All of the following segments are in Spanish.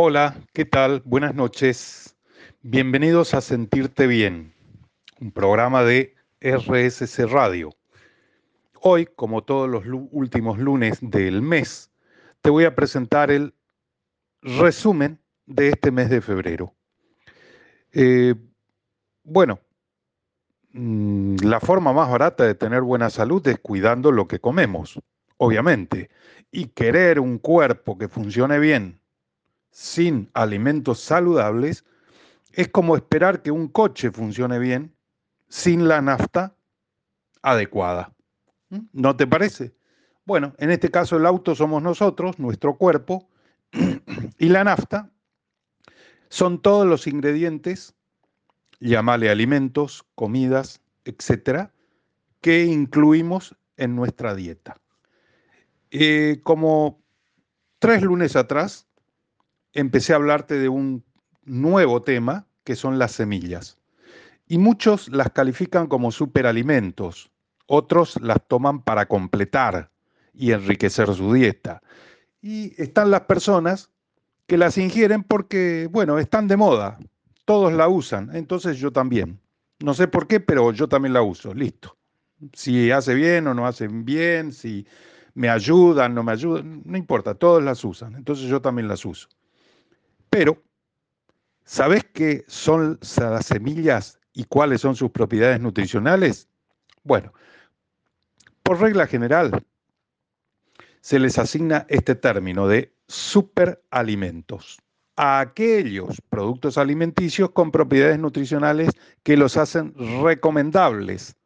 Hola, ¿qué tal? Buenas noches. Bienvenidos a Sentirte Bien, un programa de RSC Radio. Hoy, como todos los últimos lunes del mes, te voy a presentar el resumen de este mes de febrero. Eh, bueno, mm, la forma más barata de tener buena salud es cuidando lo que comemos, obviamente. Y querer un cuerpo que funcione bien sin alimentos saludables es como esperar que un coche funcione bien sin la nafta adecuada. ¿Mm? ¿No te parece? Bueno, en este caso el auto somos nosotros, nuestro cuerpo, y la nafta son todos los ingredientes, llamale alimentos, comidas, etcétera, que incluimos en nuestra dieta. Eh, como tres lunes atrás, empecé a hablarte de un nuevo tema, que son las semillas. Y muchos las califican como superalimentos, otros las toman para completar y enriquecer su dieta. Y están las personas que las ingieren porque, bueno, están de moda, todos la usan, entonces yo también. No sé por qué, pero yo también la uso, listo. Si hace bien o no hace bien, si me ayudan, no me ayudan, no importa, todos las usan, entonces yo también las uso. Pero, ¿sabes qué son las semillas y cuáles son sus propiedades nutricionales? Bueno, por regla general, se les asigna este término de superalimentos a aquellos productos alimenticios con propiedades nutricionales que los hacen recomendables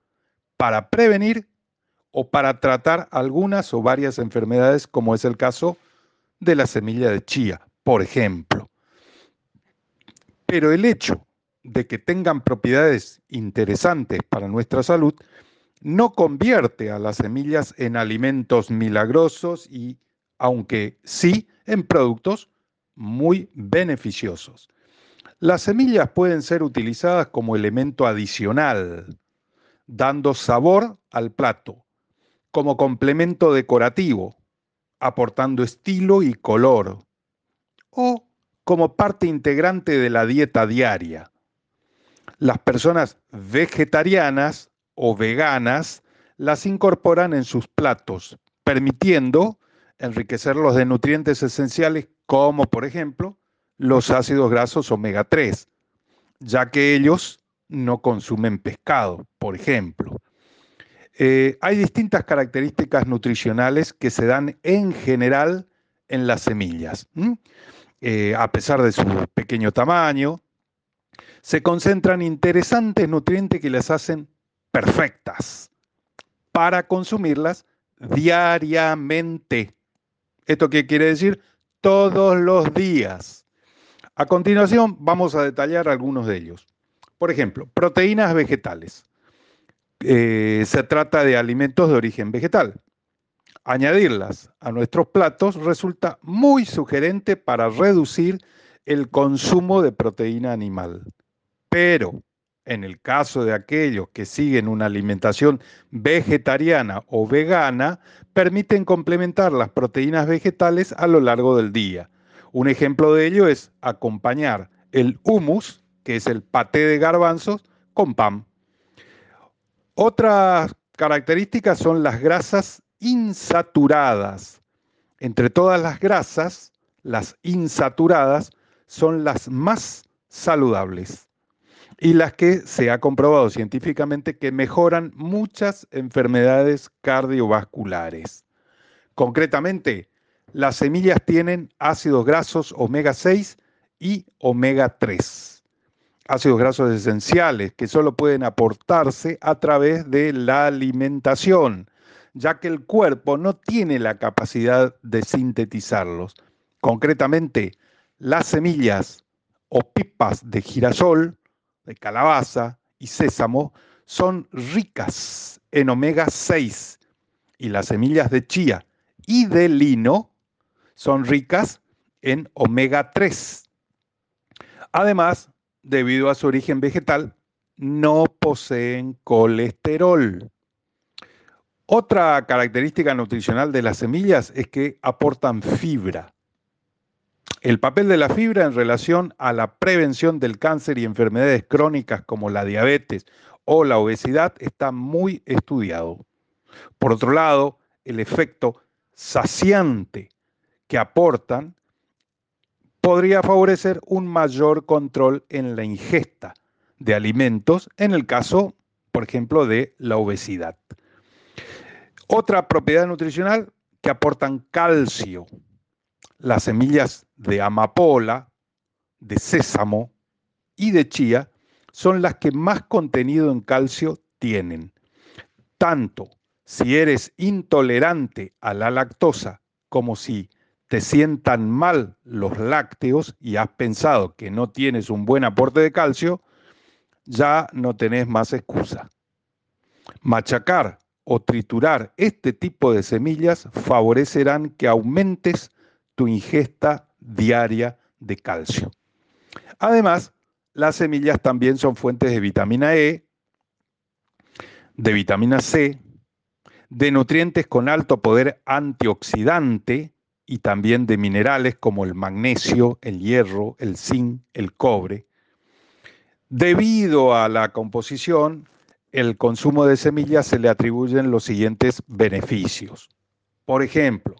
para prevenir o para tratar algunas o varias enfermedades, como es el caso de la semilla de chía, por ejemplo. Pero el hecho de que tengan propiedades interesantes para nuestra salud no convierte a las semillas en alimentos milagrosos y, aunque sí, en productos muy beneficiosos. Las semillas pueden ser utilizadas como elemento adicional, dando sabor al plato, como complemento decorativo, aportando estilo y color, o como parte integrante de la dieta diaria. Las personas vegetarianas o veganas las incorporan en sus platos, permitiendo enriquecerlos de nutrientes esenciales como por ejemplo los ácidos grasos omega 3, ya que ellos no consumen pescado, por ejemplo. Eh, hay distintas características nutricionales que se dan en general en las semillas. Eh, a pesar de su pequeño tamaño, se concentran interesantes nutrientes que las hacen perfectas para consumirlas diariamente. ¿Esto qué quiere decir? Todos los días. A continuación vamos a detallar algunos de ellos. Por ejemplo, proteínas vegetales. Eh, se trata de alimentos de origen vegetal. Añadirlas a nuestros platos resulta muy sugerente para reducir el consumo de proteína animal. Pero en el caso de aquellos que siguen una alimentación vegetariana o vegana, permiten complementar las proteínas vegetales a lo largo del día. Un ejemplo de ello es acompañar el hummus, que es el paté de garbanzos, con pan. Otras características son las grasas insaturadas. Entre todas las grasas, las insaturadas son las más saludables y las que se ha comprobado científicamente que mejoran muchas enfermedades cardiovasculares. Concretamente, las semillas tienen ácidos grasos omega 6 y omega 3. Ácidos grasos esenciales que solo pueden aportarse a través de la alimentación, ya que el cuerpo no tiene la capacidad de sintetizarlos. Concretamente, las semillas o pipas de girasol de calabaza y sésamo son ricas en omega 6 y las semillas de chía y de lino son ricas en omega 3. Además, debido a su origen vegetal, no poseen colesterol. Otra característica nutricional de las semillas es que aportan fibra. El papel de la fibra en relación a la prevención del cáncer y enfermedades crónicas como la diabetes o la obesidad está muy estudiado. Por otro lado, el efecto saciante que aportan podría favorecer un mayor control en la ingesta de alimentos en el caso, por ejemplo, de la obesidad. Otra propiedad nutricional que aportan calcio las semillas de amapola, de sésamo y de chía son las que más contenido en calcio tienen. Tanto si eres intolerante a la lactosa como si te sientan mal los lácteos y has pensado que no tienes un buen aporte de calcio, ya no tenés más excusa. Machacar o triturar este tipo de semillas favorecerán que aumentes tu ingesta diaria de calcio. Además, las semillas también son fuentes de vitamina E, de vitamina C, de nutrientes con alto poder antioxidante y también de minerales como el magnesio, el hierro, el zinc, el cobre. Debido a la composición, el consumo de semillas se le atribuyen los siguientes beneficios. Por ejemplo,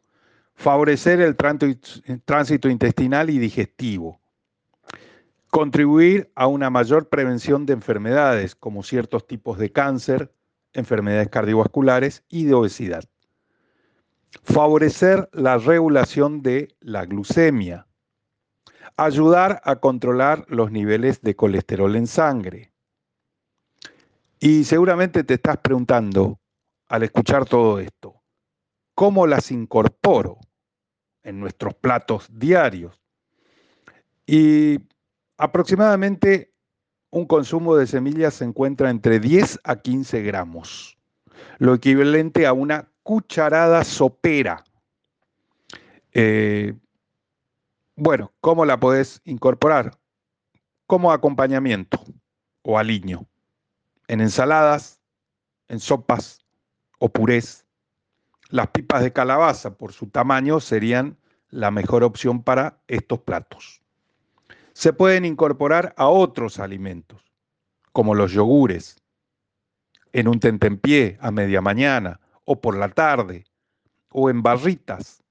favorecer el tránsito intestinal y digestivo, contribuir a una mayor prevención de enfermedades como ciertos tipos de cáncer, enfermedades cardiovasculares y de obesidad, favorecer la regulación de la glucemia, ayudar a controlar los niveles de colesterol en sangre. Y seguramente te estás preguntando, al escuchar todo esto, cómo las incorporo en nuestros platos diarios. Y aproximadamente un consumo de semillas se encuentra entre 10 a 15 gramos, lo equivalente a una cucharada sopera. Eh, bueno, ¿cómo la podés incorporar? Como acompañamiento o aliño, en ensaladas, en sopas o purés las pipas de calabaza, por su tamaño, serían la mejor opción para estos platos. Se pueden incorporar a otros alimentos, como los yogures, en un tentempié a media mañana o por la tarde, o en barritas,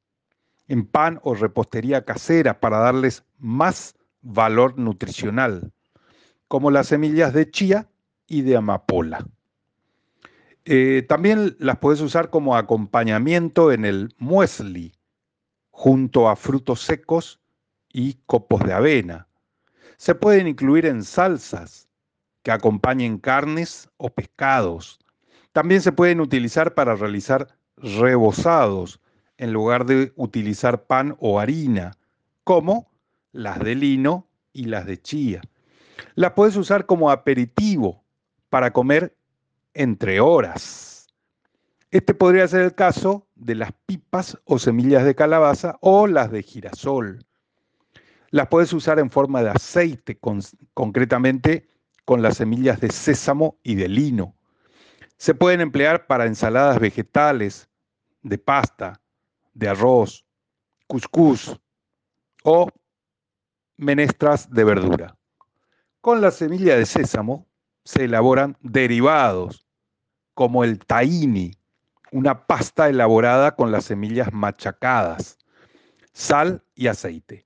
en pan o repostería casera para darles más valor nutricional, como las semillas de chía y de amapola. Eh, también las puedes usar como acompañamiento en el muesli, junto a frutos secos y copos de avena. Se pueden incluir en salsas que acompañen carnes o pescados. También se pueden utilizar para realizar rebozados en lugar de utilizar pan o harina, como las de lino y las de chía. Las puedes usar como aperitivo para comer entre horas. Este podría ser el caso de las pipas o semillas de calabaza o las de girasol. Las puedes usar en forma de aceite, concretamente con las semillas de sésamo y de lino. Se pueden emplear para ensaladas vegetales, de pasta, de arroz, cuscús o menestras de verdura. Con la semilla de sésamo se elaboran derivados como el tahini, una pasta elaborada con las semillas machacadas, sal y aceite.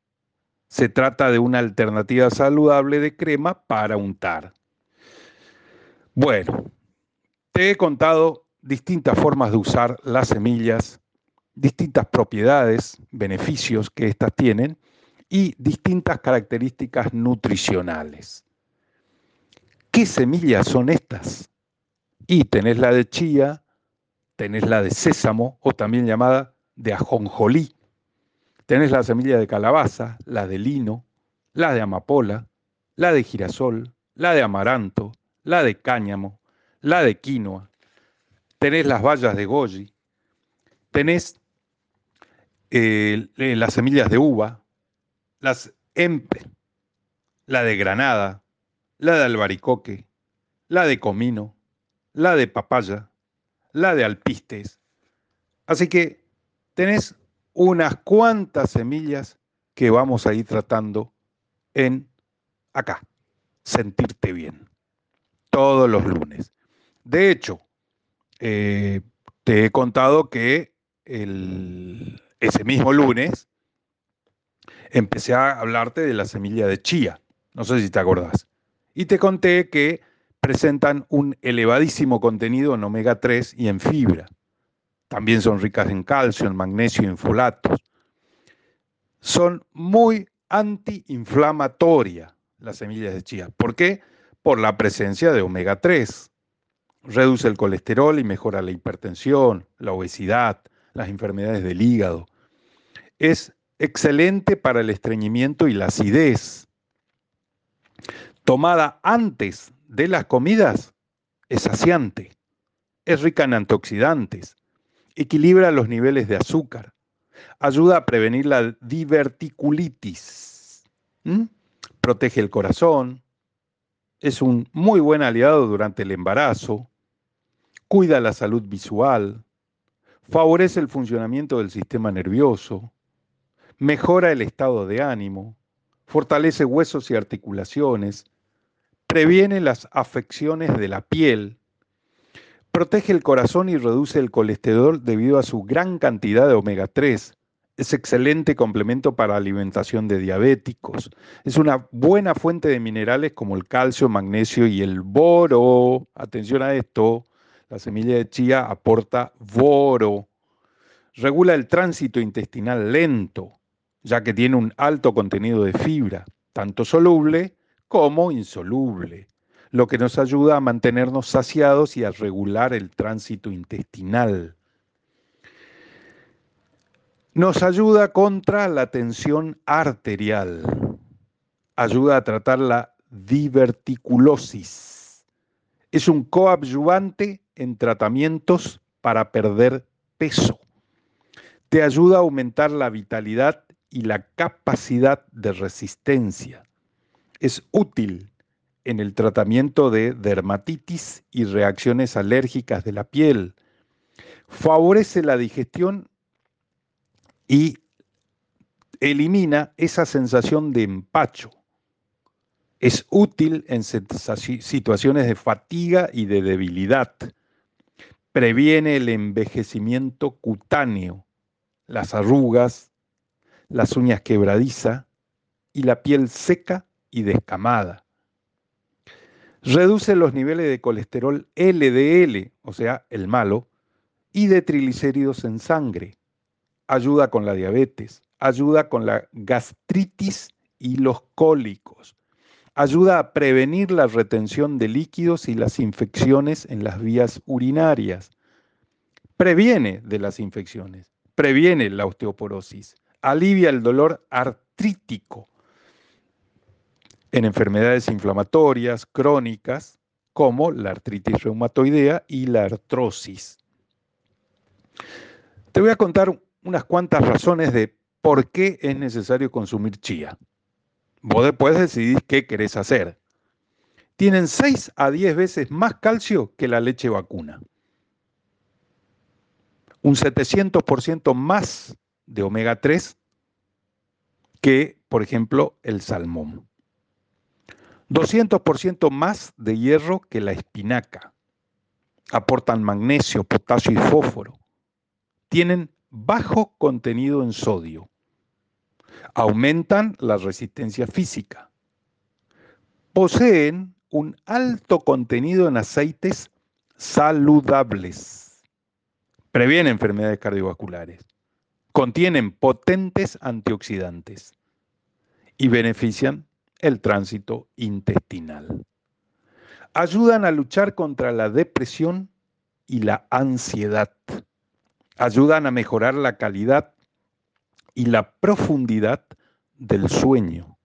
Se trata de una alternativa saludable de crema para untar. Bueno, te he contado distintas formas de usar las semillas, distintas propiedades, beneficios que éstas tienen y distintas características nutricionales. ¿Qué semillas son estas? Y tenés la de chía, tenés la de sésamo o también llamada de ajonjolí. Tenés la semilla de calabaza, la de lino, la de amapola, la de girasol, la de amaranto, la de cáñamo, la de quinoa. Tenés las bayas de goji, tenés eh, eh, las semillas de uva, las empe, la de granada, la de albaricoque, la de comino, la de papaya, la de alpistes. Así que tenés unas cuantas semillas que vamos a ir tratando en acá, sentirte bien, todos los lunes. De hecho, eh, te he contado que ese mismo lunes empecé a hablarte de la semilla de chía, no sé si te acordás, y te conté que presentan un elevadísimo contenido en omega 3 y en fibra. También son ricas en calcio, en magnesio y en folatos. Son muy antiinflamatorias las semillas de chía. ¿Por qué? Por la presencia de omega 3. Reduce el colesterol y mejora la hipertensión, la obesidad, las enfermedades del hígado. Es excelente para el estreñimiento y la acidez. Tomada antes de las comidas, es saciante. Es rica en antioxidantes. Equilibra los niveles de azúcar. Ayuda a prevenir la diverticulitis. Protege el corazón. Es un muy buen aliado durante el embarazo. Cuida la salud visual. Favorece el funcionamiento del sistema nervioso mejora el estado de ánimo, fortalece huesos y articulaciones, previene las afecciones de la piel, protege el corazón y reduce el colesterol debido a su gran cantidad de omega 3. Es excelente complemento para alimentación de diabéticos. Es una buena fuente de minerales como el calcio, magnesio y el boro. Atención a esto, la semilla de chía aporta boro. Regula el tránsito intestinal lento ya que tiene un alto contenido de fibra, tanto soluble como insoluble, lo que nos ayuda a mantenernos saciados y a regular el tránsito intestinal. Nos ayuda contra la tensión arterial, ayuda a tratar la diverticulosis. Es un coadyuvante en tratamientos para perder peso. Te ayuda a aumentar la vitalidad y la capacidad de resistencia. Es útil en el tratamiento de dermatitis y reacciones alérgicas de la piel. Favorece la digestión y elimina esa sensación de empacho. Es útil en situaciones de fatiga y de debilidad. Previene el envejecimiento cutáneo, las arrugas, las uñas quebradiza y la piel seca y descamada. Reduce los niveles de colesterol LDL, o sea, el malo, y de triglicéridos en sangre. Ayuda con la diabetes, ayuda con la gastritis y los cólicos. Ayuda a prevenir la retención de líquidos y las infecciones en las vías urinarias. Previene de las infecciones, previene la osteoporosis alivia el dolor artrítico en enfermedades inflamatorias crónicas como la artritis reumatoidea y la artrosis. Te voy a contar unas cuantas razones de por qué es necesario consumir chía. Vos después decidís qué querés hacer. Tienen 6 a 10 veces más calcio que la leche vacuna. Un 700% más de omega 3 que, por ejemplo, el salmón. 200% más de hierro que la espinaca. Aportan magnesio, potasio y fósforo. Tienen bajo contenido en sodio. Aumentan la resistencia física. Poseen un alto contenido en aceites saludables. Previene enfermedades cardiovasculares contienen potentes antioxidantes y benefician el tránsito intestinal. Ayudan a luchar contra la depresión y la ansiedad. Ayudan a mejorar la calidad y la profundidad del sueño.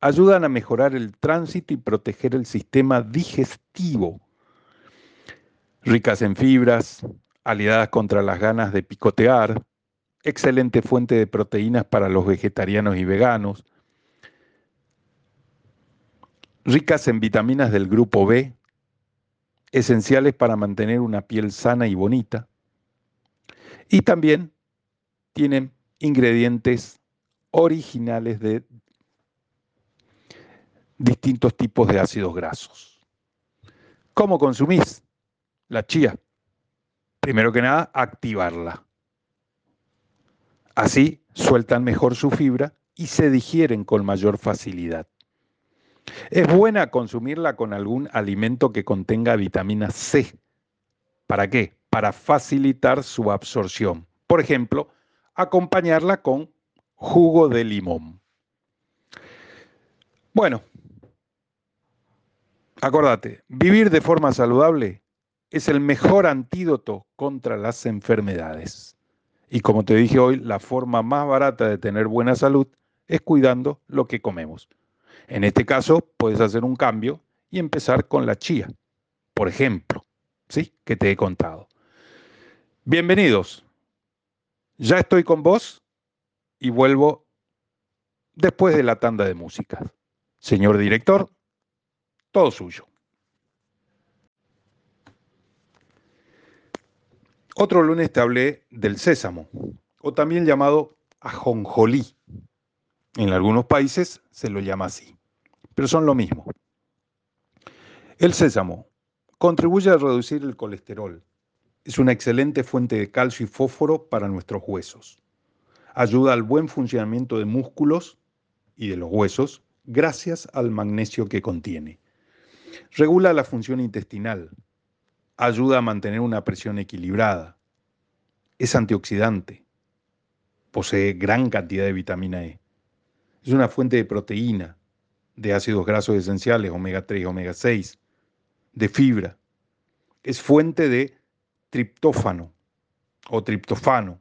Ayudan a mejorar el tránsito y proteger el sistema digestivo. Ricas en fibras, aliadas contra las ganas de picotear, excelente fuente de proteínas para los vegetarianos y veganos, ricas en vitaminas del grupo B, esenciales para mantener una piel sana y bonita, y también tienen ingredientes originales de distintos tipos de ácidos grasos. ¿Cómo consumís la chía? Primero que nada, activarla. Así sueltan mejor su fibra y se digieren con mayor facilidad. Es buena consumirla con algún alimento que contenga vitamina C. ¿Para qué? Para facilitar su absorción. Por ejemplo, acompañarla con jugo de limón. Bueno, acordate, vivir de forma saludable es el mejor antídoto contra las enfermedades. Y como te dije hoy, la forma más barata de tener buena salud es cuidando lo que comemos. En este caso, puedes hacer un cambio y empezar con la chía, por ejemplo, ¿sí? Que te he contado. Bienvenidos. Ya estoy con vos y vuelvo después de la tanda de música. Señor director, todo suyo. Otro lunes te hablé del sésamo, o también llamado ajonjolí. En algunos países se lo llama así, pero son lo mismo. El sésamo contribuye a reducir el colesterol. Es una excelente fuente de calcio y fósforo para nuestros huesos. Ayuda al buen funcionamiento de músculos y de los huesos gracias al magnesio que contiene. Regula la función intestinal, ayuda a mantener una presión equilibrada, es antioxidante, posee gran cantidad de vitamina E, es una fuente de proteína, de ácidos grasos esenciales, omega 3, omega 6, de fibra, es fuente de triptófano o triptofano,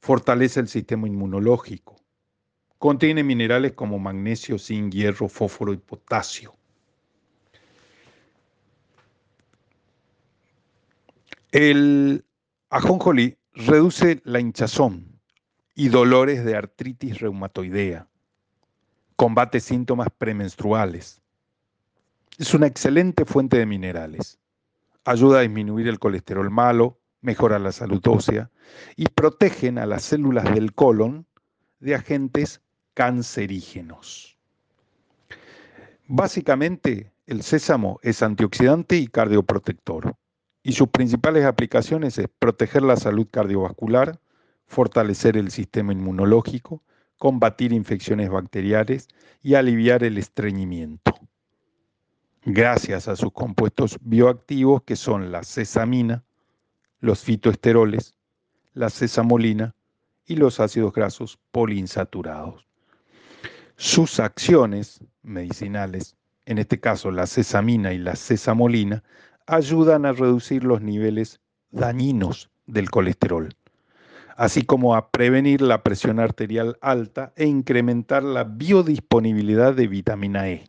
fortalece el sistema inmunológico, contiene minerales como magnesio, zinc, hierro, fósforo y potasio. El ajonjolí reduce la hinchazón y dolores de artritis reumatoidea. Combate síntomas premenstruales. Es una excelente fuente de minerales. Ayuda a disminuir el colesterol malo, mejora la salud ósea y protegen a las células del colon de agentes cancerígenos. Básicamente, el sésamo es antioxidante y cardioprotector y sus principales aplicaciones es proteger la salud cardiovascular, fortalecer el sistema inmunológico, combatir infecciones bacteriales y aliviar el estreñimiento. Gracias a sus compuestos bioactivos que son la sesamina, los fitoesteroles, la sesamolina y los ácidos grasos poliinsaturados. Sus acciones medicinales, en este caso la sesamina y la sesamolina, ayudan a reducir los niveles dañinos del colesterol, así como a prevenir la presión arterial alta e incrementar la biodisponibilidad de vitamina E.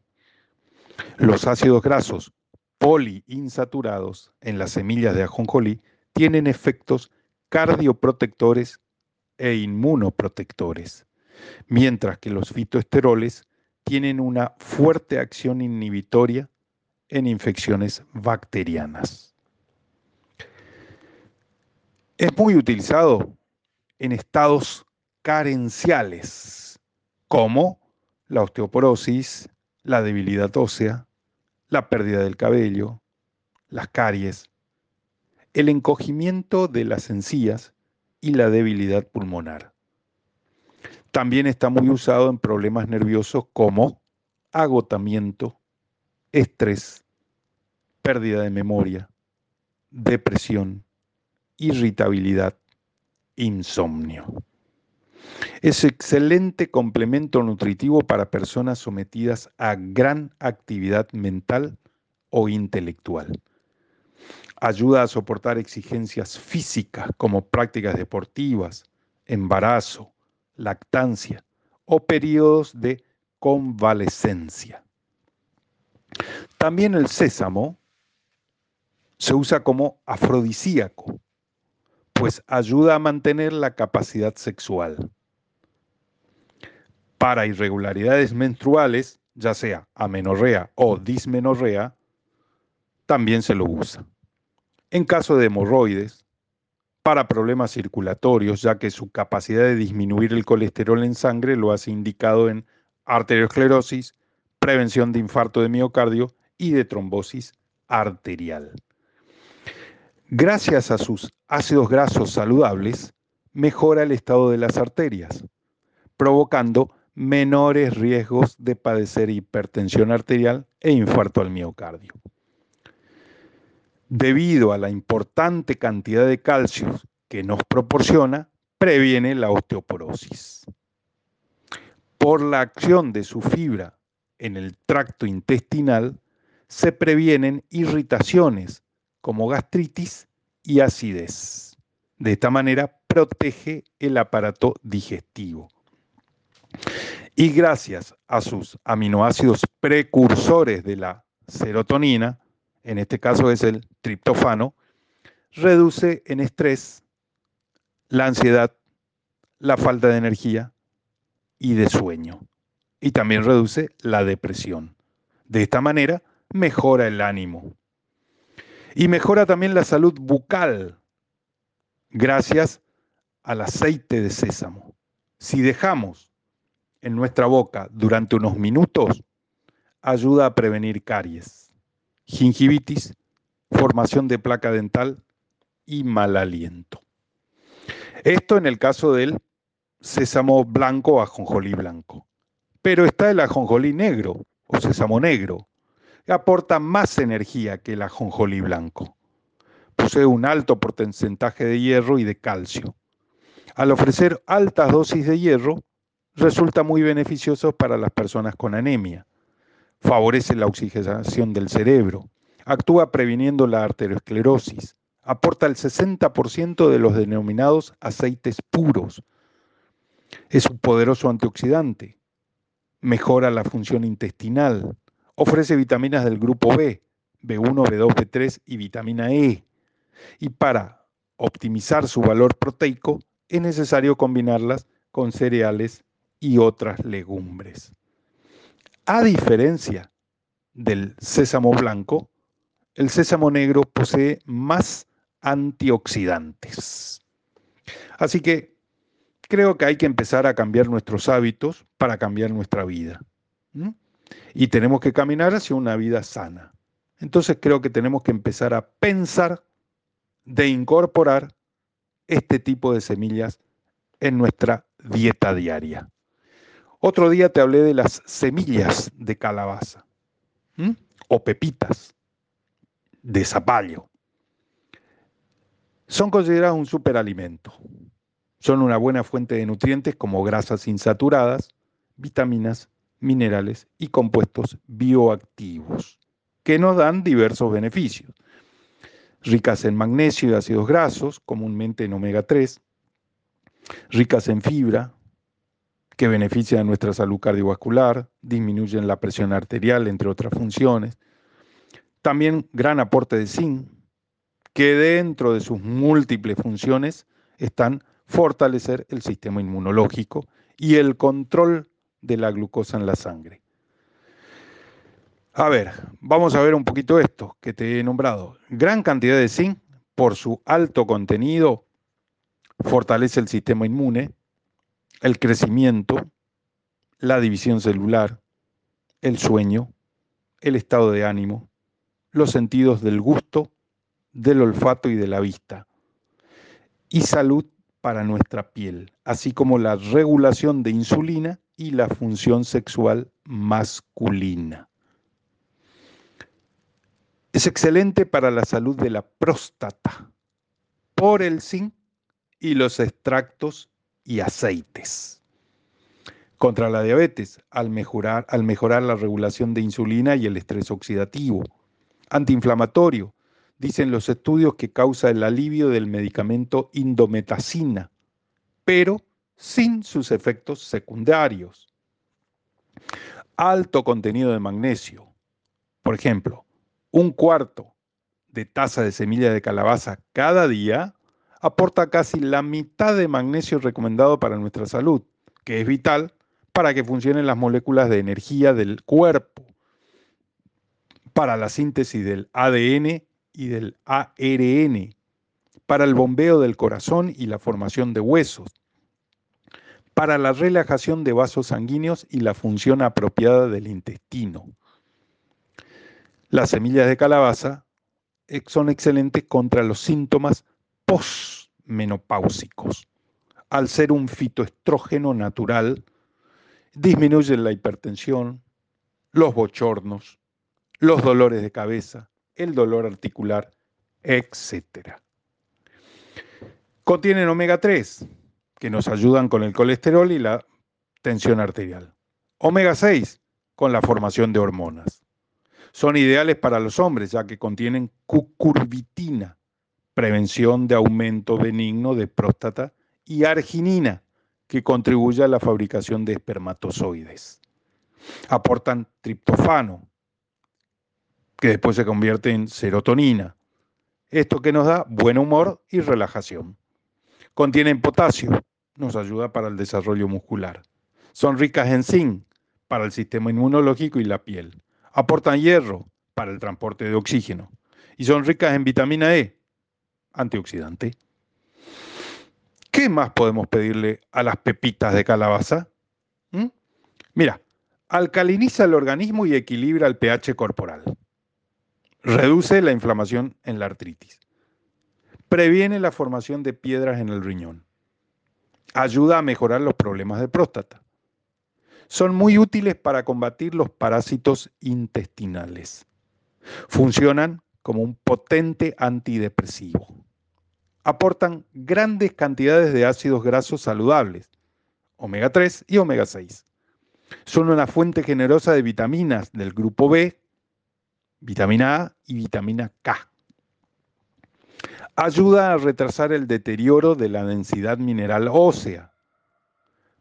Los ácidos grasos poliinsaturados en las semillas de ajonjolí tienen efectos cardioprotectores e inmunoprotectores, mientras que los fitoesteroles tienen una fuerte acción inhibitoria en infecciones bacterianas. Es muy utilizado en estados carenciales como la osteoporosis, la debilidad ósea, la pérdida del cabello, las caries, el encogimiento de las encías y la debilidad pulmonar. También está muy usado en problemas nerviosos como agotamiento, estrés, pérdida de memoria, depresión, irritabilidad, insomnio. Es excelente complemento nutritivo para personas sometidas a gran actividad mental o intelectual. Ayuda a soportar exigencias físicas como prácticas deportivas, embarazo, lactancia o periodos de convalescencia. También el sésamo se usa como afrodisíaco, pues ayuda a mantener la capacidad sexual. Para irregularidades menstruales, ya sea amenorrea o dismenorrea, también se lo usa. En caso de hemorroides, para problemas circulatorios, ya que su capacidad de disminuir el colesterol en sangre lo hace indicado en arteriosclerosis, prevención de infarto de miocardio y de trombosis arterial. Gracias a sus ácidos grasos saludables, mejora el estado de las arterias, provocando menores riesgos de padecer hipertensión arterial e infarto al miocardio. Debido a la importante cantidad de calcio que nos proporciona, previene la osteoporosis. Por la acción de su fibra en el tracto intestinal, se previenen irritaciones como gastritis y acidez. De esta manera protege el aparato digestivo. Y gracias a sus aminoácidos precursores de la serotonina, en este caso es el triptofano, reduce en estrés la ansiedad, la falta de energía y de sueño. Y también reduce la depresión. De esta manera mejora el ánimo. Y mejora también la salud bucal gracias al aceite de sésamo. Si dejamos en nuestra boca durante unos minutos, ayuda a prevenir caries, gingivitis, formación de placa dental y mal aliento. Esto en el caso del sésamo blanco o ajonjolí blanco. Pero está el ajonjolí negro o sésamo negro, aporta más energía que el ajonjolí blanco. Posee un alto porcentaje de hierro y de calcio. Al ofrecer altas dosis de hierro, resulta muy beneficioso para las personas con anemia. Favorece la oxigenación del cerebro, actúa previniendo la arteriosclerosis, aporta el 60% de los denominados aceites puros. Es un poderoso antioxidante, mejora la función intestinal, ofrece vitaminas del grupo B, B1, B2, B3 y vitamina E. Y para optimizar su valor proteico es necesario combinarlas con cereales y otras legumbres. A diferencia del sésamo blanco, el sésamo negro posee más antioxidantes. Así que creo que hay que empezar a cambiar nuestros hábitos para cambiar nuestra vida. Y tenemos que caminar hacia una vida sana. Entonces creo que tenemos que empezar a pensar de incorporar este tipo de semillas en nuestra dieta diaria. Otro día te hablé de las semillas de calabaza o pepitas de zapallo. Son consideradas un superalimento. Son una buena fuente de nutrientes como grasas insaturadas, vitaminas, minerales y compuestos bioactivos, que nos dan diversos beneficios. Ricas en magnesio y ácidos grasos, comúnmente en omega 3, ricas en fibra, que benefician nuestra salud cardiovascular, disminuyen la presión arterial, entre otras funciones. También gran aporte de zinc, que dentro de sus múltiples funciones están fortalecer el sistema inmunológico y el control de la glucosa en la sangre. A ver, vamos a ver un poquito esto que te he nombrado. Gran cantidad de zinc, por su alto contenido, fortalece el sistema inmune, el crecimiento, la división celular, el sueño, el estado de ánimo, los sentidos del gusto, del olfato y de la vista, y salud para nuestra piel, así como la regulación de insulina y la función sexual masculina. Es excelente para la salud de la próstata por el zinc y los extractos y aceites. Contra la diabetes, al mejorar, al mejorar la regulación de insulina y el estrés oxidativo. Antiinflamatorio, dicen los estudios que causa el alivio del medicamento indometacina, pero sin sus efectos secundarios. Alto contenido de magnesio. Por ejemplo, un cuarto de taza de semilla de calabaza cada día aporta casi la mitad de magnesio recomendado para nuestra salud, que es vital para que funcionen las moléculas de energía del cuerpo, para la síntesis del ADN y del ARN, para el bombeo del corazón y la formación de huesos, para la relajación de vasos sanguíneos y la función apropiada del intestino. Las semillas de calabaza son excelentes contra los síntomas postmenopáusicos. Al ser un fitoestrógeno natural, disminuyen la hipertensión, los bochornos, los dolores de cabeza, el dolor articular, etc. Contienen omega 3, que nos ayudan con el colesterol y la tensión arterial. Omega 6, con la formación de hormonas. Son ideales para los hombres, ya que contienen cucurbitina, prevención de aumento benigno de próstata, y arginina, que contribuye a la fabricación de espermatozoides. Aportan triptofano, que después se convierte en serotonina. Esto que nos da buen humor y relajación. Contienen potasio, nos ayuda para el desarrollo muscular. Son ricas en zinc, para el sistema inmunológico y la piel. Aportan hierro, para el transporte de oxígeno. Y son ricas en vitamina E, antioxidante. ¿Qué más podemos pedirle a las pepitas de calabaza? ¿Mm? Mira, alcaliniza el organismo y equilibra el pH corporal. Reduce la inflamación en la artritis. Previene la formación de piedras en el riñón. Ayuda a mejorar los problemas de próstata. Son muy útiles para combatir los parásitos intestinales. Funcionan como un potente antidepresivo aportan grandes cantidades de ácidos grasos saludables, omega 3 y omega 6. Son una fuente generosa de vitaminas del grupo B, vitamina A y vitamina K. Ayuda a retrasar el deterioro de la densidad mineral ósea.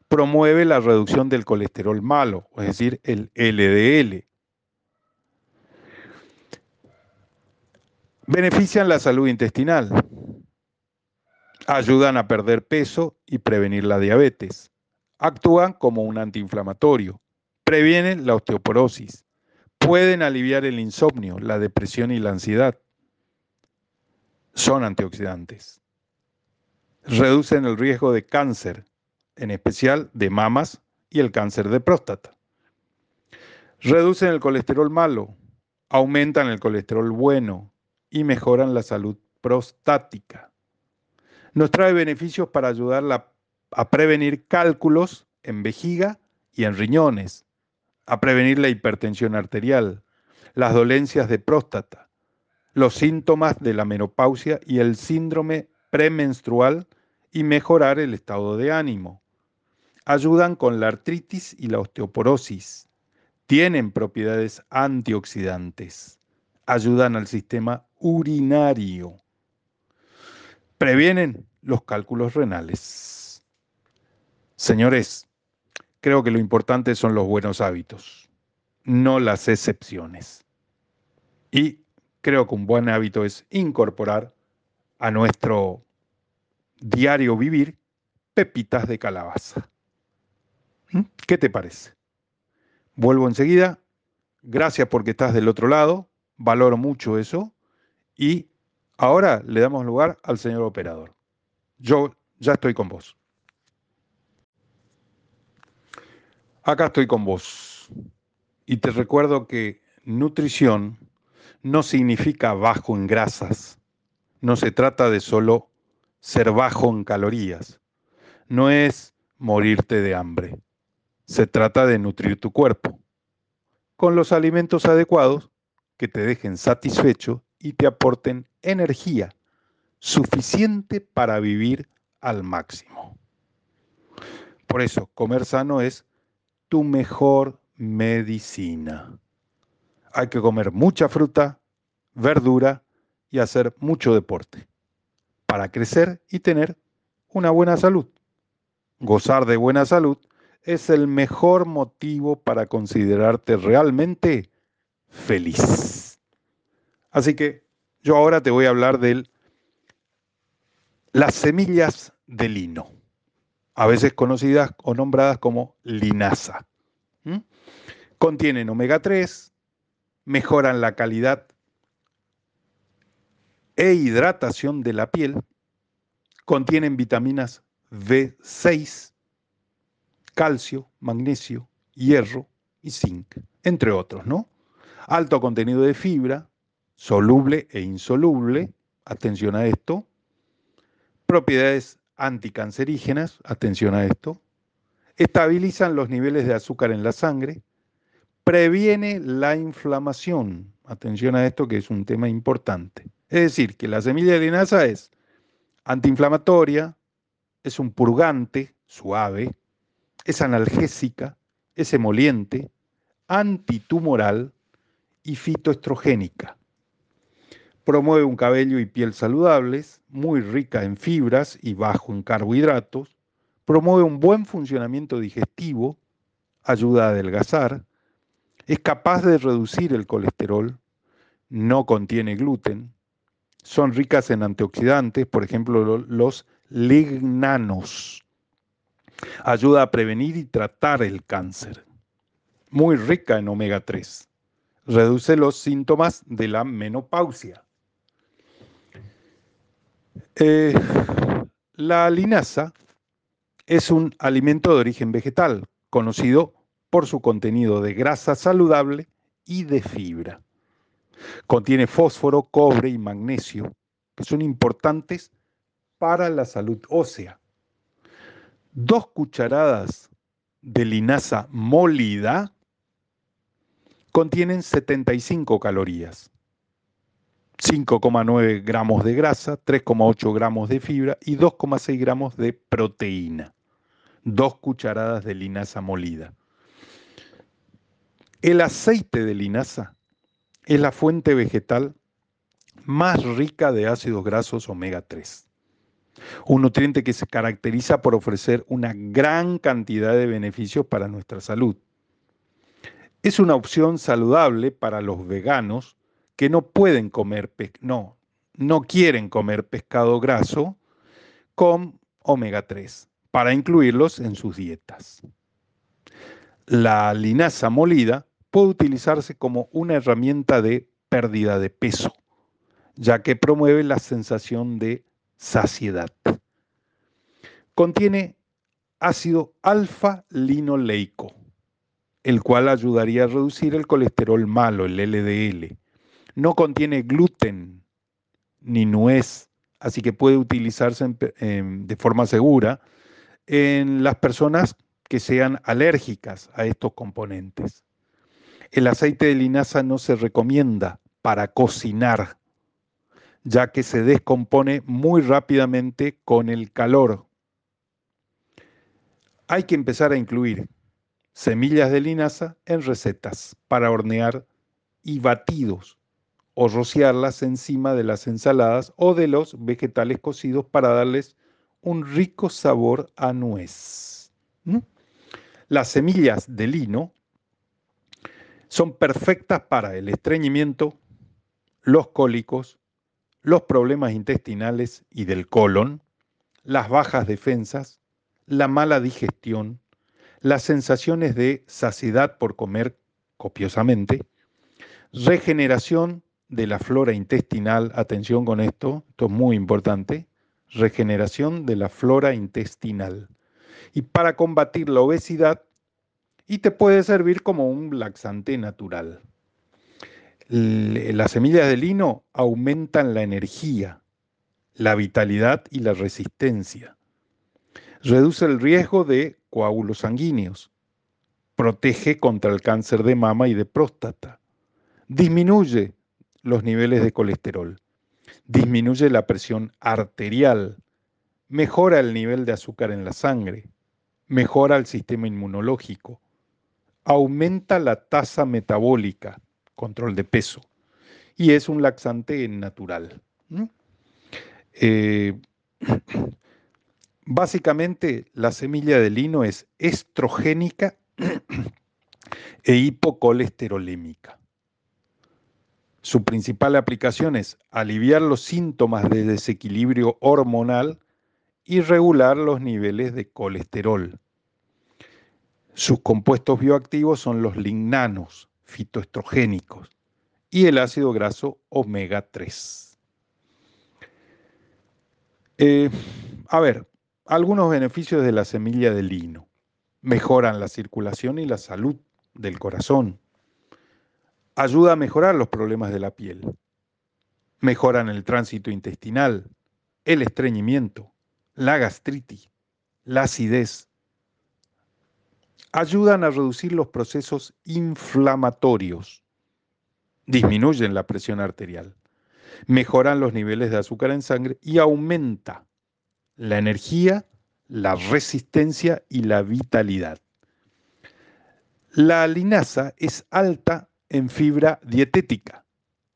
Promueve la reducción del colesterol malo, es decir, el LDL. Benefician la salud intestinal Ayudan a perder peso y prevenir la diabetes. Actúan como un antiinflamatorio. Previenen la osteoporosis. Pueden aliviar el insomnio, la depresión y la ansiedad. Son antioxidantes. Reducen el riesgo de cáncer, en especial de mamas y el cáncer de próstata. Reducen el colesterol malo, aumentan el colesterol bueno y mejoran la salud prostática nos trae beneficios para ayudar a prevenir cálculos en vejiga y en riñones, a prevenir la hipertensión arterial, las dolencias de próstata, los síntomas de la menopausia y el síndrome premenstrual y mejorar el estado de ánimo. Ayudan con la artritis y la osteoporosis. Tienen propiedades antioxidantes. Ayudan al sistema urinario previenen los cálculos renales. Señores, creo que lo importante son los buenos hábitos, no las excepciones. Y creo que un buen hábito es incorporar a nuestro diario vivir pepitas de calabaza. ¿Mm? ¿Qué te parece? Vuelvo enseguida. Gracias porque estás del otro lado. Valoro mucho eso. Y Ahora le damos lugar al señor operador. Yo ya estoy con vos. Acá estoy con vos. Y te recuerdo que nutrición no significa bajo en grasas. No se trata de solo ser bajo en calorías. No es morirte de hambre. Se trata de nutrir tu cuerpo con los alimentos adecuados que te dejen satisfecho y te aporten energía suficiente para vivir al máximo. Por eso, comer sano es tu mejor medicina. Hay que comer mucha fruta, verdura y hacer mucho deporte para crecer y tener una buena salud. Gozar de buena salud es el mejor motivo para considerarte realmente feliz. Así que yo ahora te voy a hablar de las semillas de lino, a veces conocidas o nombradas como linaza. Contienen omega 3, mejoran la calidad e hidratación de la piel Contienen vitaminas B6, calcio, magnesio, hierro y zinc, entre otros, ¿no? Alto contenido de fibra, soluble e insoluble, atención a esto. Propiedades anticancerígenas, atención a esto. Estabilizan los niveles de azúcar en la sangre. Previene la inflamación, atención a esto que es un tema importante. Es decir, que la semilla de linaza es antiinflamatoria, es un purgante suave, es analgésica, es emoliente, antitumoral y fitoestrogénica. Promueve un cabello y piel saludables, muy rica en fibras y bajo en carbohidratos. Promueve un buen funcionamiento digestivo, ayuda a adelgazar. Es capaz de reducir el colesterol. No contiene gluten. Son ricas en antioxidantes, por ejemplo, los lignanos. Ayuda a prevenir y tratar el cáncer. Muy rica en omega 3. Reduce los síntomas de la menopausia. Eh, la linaza es un alimento de origen vegetal, conocido por su contenido de grasa saludable y de fibra. Contiene fósforo, cobre y magnesio, que son importantes para la salud ósea. Dos cucharadas de linaza molida contienen 75 calorías. 5,9 gramos de grasa, 3,8 gramos de fibra y 2,6 gramos de proteína. Dos cucharadas de linaza molida. El aceite de linaza es la fuente vegetal más rica de ácidos grasos omega 3. Un nutriente que se caracteriza por ofrecer una gran cantidad de beneficios para nuestra salud. Es una opción saludable para los veganos que no pueden comer, no, no quieren comer pescado graso con omega 3 para incluirlos en sus dietas. La linaza molida puede utilizarse como una herramienta de pérdida de peso, ya que promueve la sensación de saciedad. Contiene ácido alfa-linoleico, el cual ayudaría a reducir el colesterol malo, el LDL, no contiene gluten ni nuez, así que puede utilizarse de forma segura en las personas que sean alérgicas a estos componentes. El aceite de linaza no se recomienda para cocinar, ya que se descompone muy rápidamente con el calor. Hay que empezar a incluir semillas de linaza en recetas para hornear y batidos o rociarlas encima de las ensaladas o de los vegetales cocidos para darles un rico sabor a nuez. Las semillas de lino son perfectas para el estreñimiento, los cólicos, los problemas intestinales y del colon, las bajas defensas, la mala digestión, las sensaciones de saciedad por comer copiosamente, regeneración de la flora intestinal, atención con esto, esto es muy importante, regeneración de la flora intestinal. Y para combatir la obesidad, y te puede servir como un laxante natural. Las semillas de lino aumentan la energía, la vitalidad y la resistencia. Reduce el riesgo de coágulos sanguíneos. Protege contra el cáncer de mama y de próstata. Disminuye los niveles de colesterol, disminuye la presión arterial, mejora el nivel de azúcar en la sangre, mejora el sistema inmunológico, aumenta la tasa metabólica, control de peso, y es un laxante natural. Eh, básicamente, la semilla de lino es estrogénica e hipocolesterolémica. Su principal aplicación es aliviar los síntomas de desequilibrio hormonal y regular los niveles de colesterol. Sus compuestos bioactivos son los lignanos, fitoestrogénicos, y el ácido graso omega 3. Eh, A ver, algunos beneficios de la semilla de lino. Mejoran la circulación y la salud del corazón. Ayuda a mejorar los problemas de la piel. Mejoran el tránsito intestinal, el estreñimiento, la gastritis, la acidez. Ayudan a reducir los procesos inflamatorios. Disminuyen la presión arterial. Mejoran los niveles de azúcar en sangre y aumenta la energía, la resistencia y la vitalidad. La linaza es alta en fibra dietética,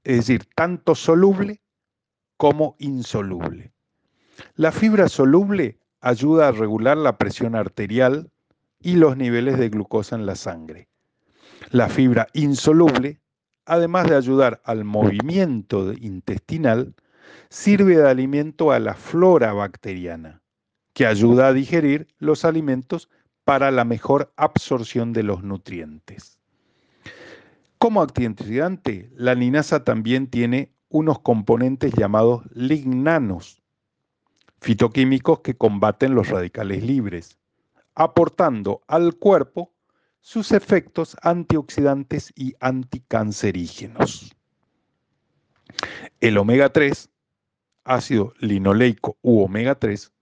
es decir, tanto soluble como insoluble. La fibra soluble ayuda a regular la presión arterial y los niveles de glucosa en la sangre. La fibra insoluble, además de ayudar al movimiento intestinal, sirve de alimento a la flora bacteriana, que ayuda a digerir los alimentos para la mejor absorción de los nutrientes. Como antioxidante, la linaza también tiene unos componentes llamados lignanos, fitoquímicos que combaten los radicales libres, aportando al cuerpo sus efectos antioxidantes y anticancerígenos. El omega 3, ácido linoleico u omega 3,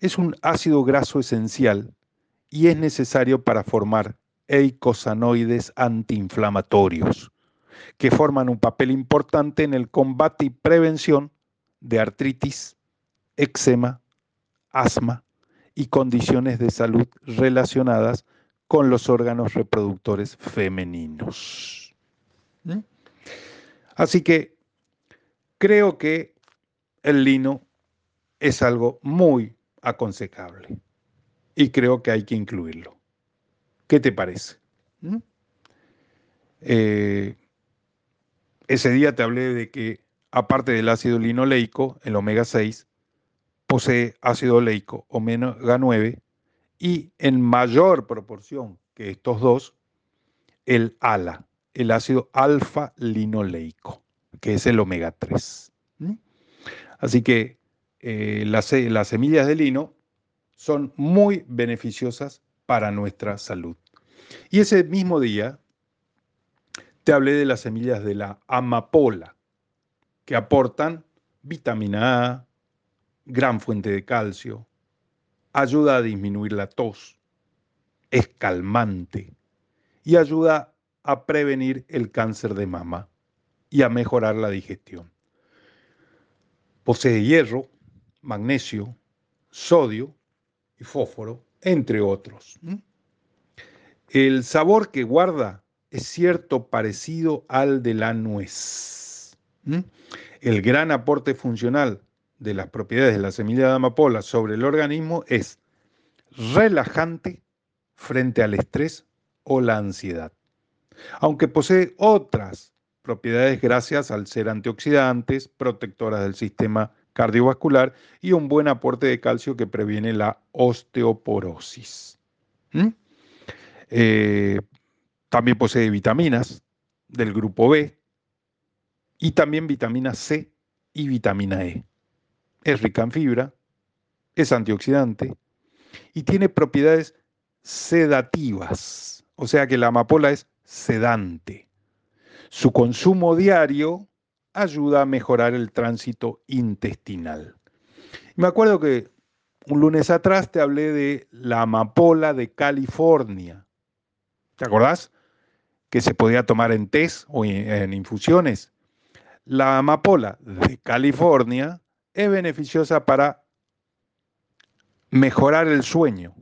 es un ácido graso esencial y es necesario para formar eicosanoides antiinflamatorios, que forman un papel importante en el combate y prevención de artritis, eczema, asma y condiciones de salud relacionadas con los órganos reproductores femeninos. ¿Mm? Así que creo que el lino es algo muy aconsejable y creo que hay que incluirlo. ¿Qué te parece? ¿Mm? Eh, ese día te hablé de que aparte del ácido linoleico, el omega 6 posee ácido oleico, omega 9, y en mayor proporción que estos dos, el ALA, el ácido alfa linoleico, que es el omega 3. ¿Mm? Así que eh, las semillas de lino son muy beneficiosas para nuestra salud. Y ese mismo día te hablé de las semillas de la amapola, que aportan vitamina A, gran fuente de calcio, ayuda a disminuir la tos, es calmante y ayuda a prevenir el cáncer de mama y a mejorar la digestión. Posee hierro, magnesio, sodio y fósforo, entre otros. El sabor que guarda es cierto parecido al de la nuez. El gran aporte funcional de las propiedades de la semilla de amapola sobre el organismo es relajante frente al estrés o la ansiedad, aunque posee otras propiedades gracias al ser antioxidantes, protectoras del sistema cardiovascular y un buen aporte de calcio que previene la osteoporosis. ¿Mm? Eh, también posee vitaminas del grupo B y también vitamina C y vitamina E. Es rica en fibra, es antioxidante y tiene propiedades sedativas, o sea que la amapola es sedante. Su consumo diario ayuda a mejorar el tránsito intestinal. Me acuerdo que un lunes atrás te hablé de la amapola de California. ¿Te acordás? Que se podía tomar en tés o en infusiones. La amapola de California es beneficiosa para mejorar el sueño,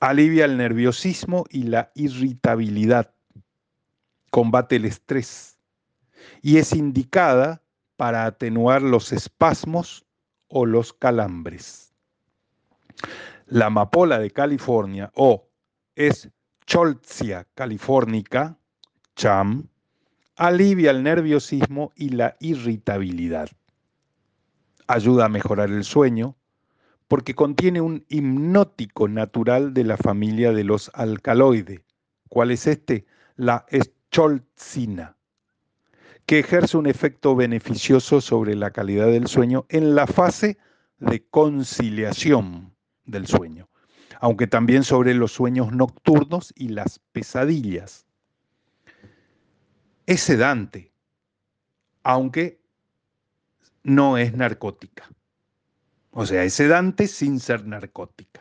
alivia el nerviosismo y la irritabilidad, combate el estrés, y es indicada para atenuar los espasmos o los calambres. La amapola de California o es Cholzia californica, CHAM, alivia el nerviosismo y la irritabilidad. Ayuda a mejorar el sueño porque contiene un hipnótico natural de la familia de los alcaloides. ¿Cuál es este? La escholzina que ejerce un efecto beneficioso sobre la calidad del sueño en la fase de conciliación del sueño, aunque también sobre los sueños nocturnos y las pesadillas. Es sedante, aunque no es narcótica. O sea, es sedante sin ser narcótica.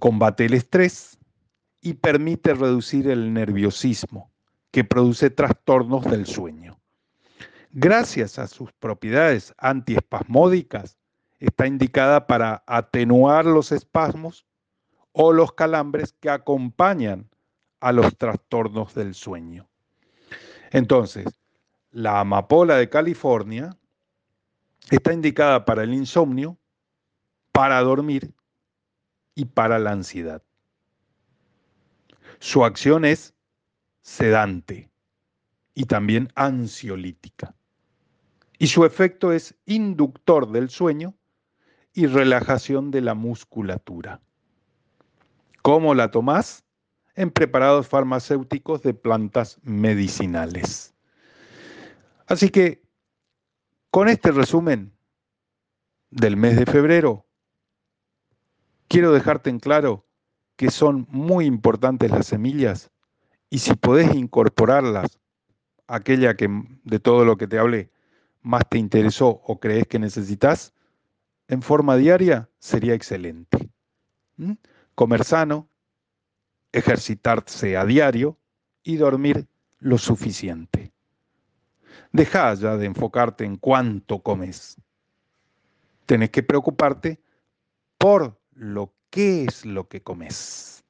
Combate el estrés y permite reducir el nerviosismo que produce trastornos del sueño. Gracias a sus propiedades antiespasmódicas, está indicada para atenuar los espasmos o los calambres que acompañan a los trastornos del sueño. Entonces, la amapola de California está indicada para el insomnio, para dormir y para la ansiedad. Su acción es sedante y también ansiolítica. Y su efecto es inductor del sueño y relajación de la musculatura. ¿Cómo la tomás? En preparados farmacéuticos de plantas medicinales. Así que, con este resumen del mes de febrero, quiero dejarte en claro que son muy importantes las semillas y si podés incorporarlas, aquella que de todo lo que te hablé más te interesó o crees que necesitas, en forma diaria sería excelente. ¿Mm? Comer sano, ejercitarse a diario y dormir lo suficiente. Deja ya de enfocarte en cuánto comes. Tenés que preocuparte por lo que es lo que comes.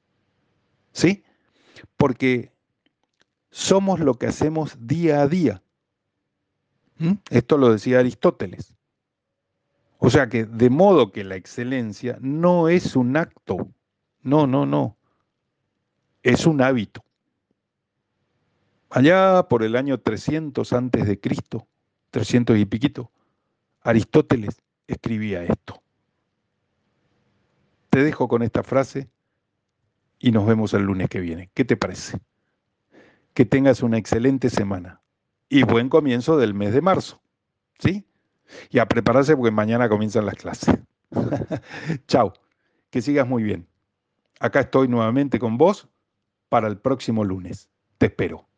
¿Sí? Porque somos lo que hacemos día a día. ¿Mm? Esto lo decía Aristóteles. O sea que de modo que la excelencia no es un acto, no, no, no, es un hábito. Allá por el año 300 antes de Cristo, 300 y piquito, Aristóteles escribía esto. Te dejo con esta frase y nos vemos el lunes que viene. ¿Qué te parece? Que tengas una excelente semana y buen comienzo del mes de marzo. ¿Sí? Y a prepararse porque mañana comienzan las clases. Chao, que sigas muy bien. Acá estoy nuevamente con vos para el próximo lunes. Te espero.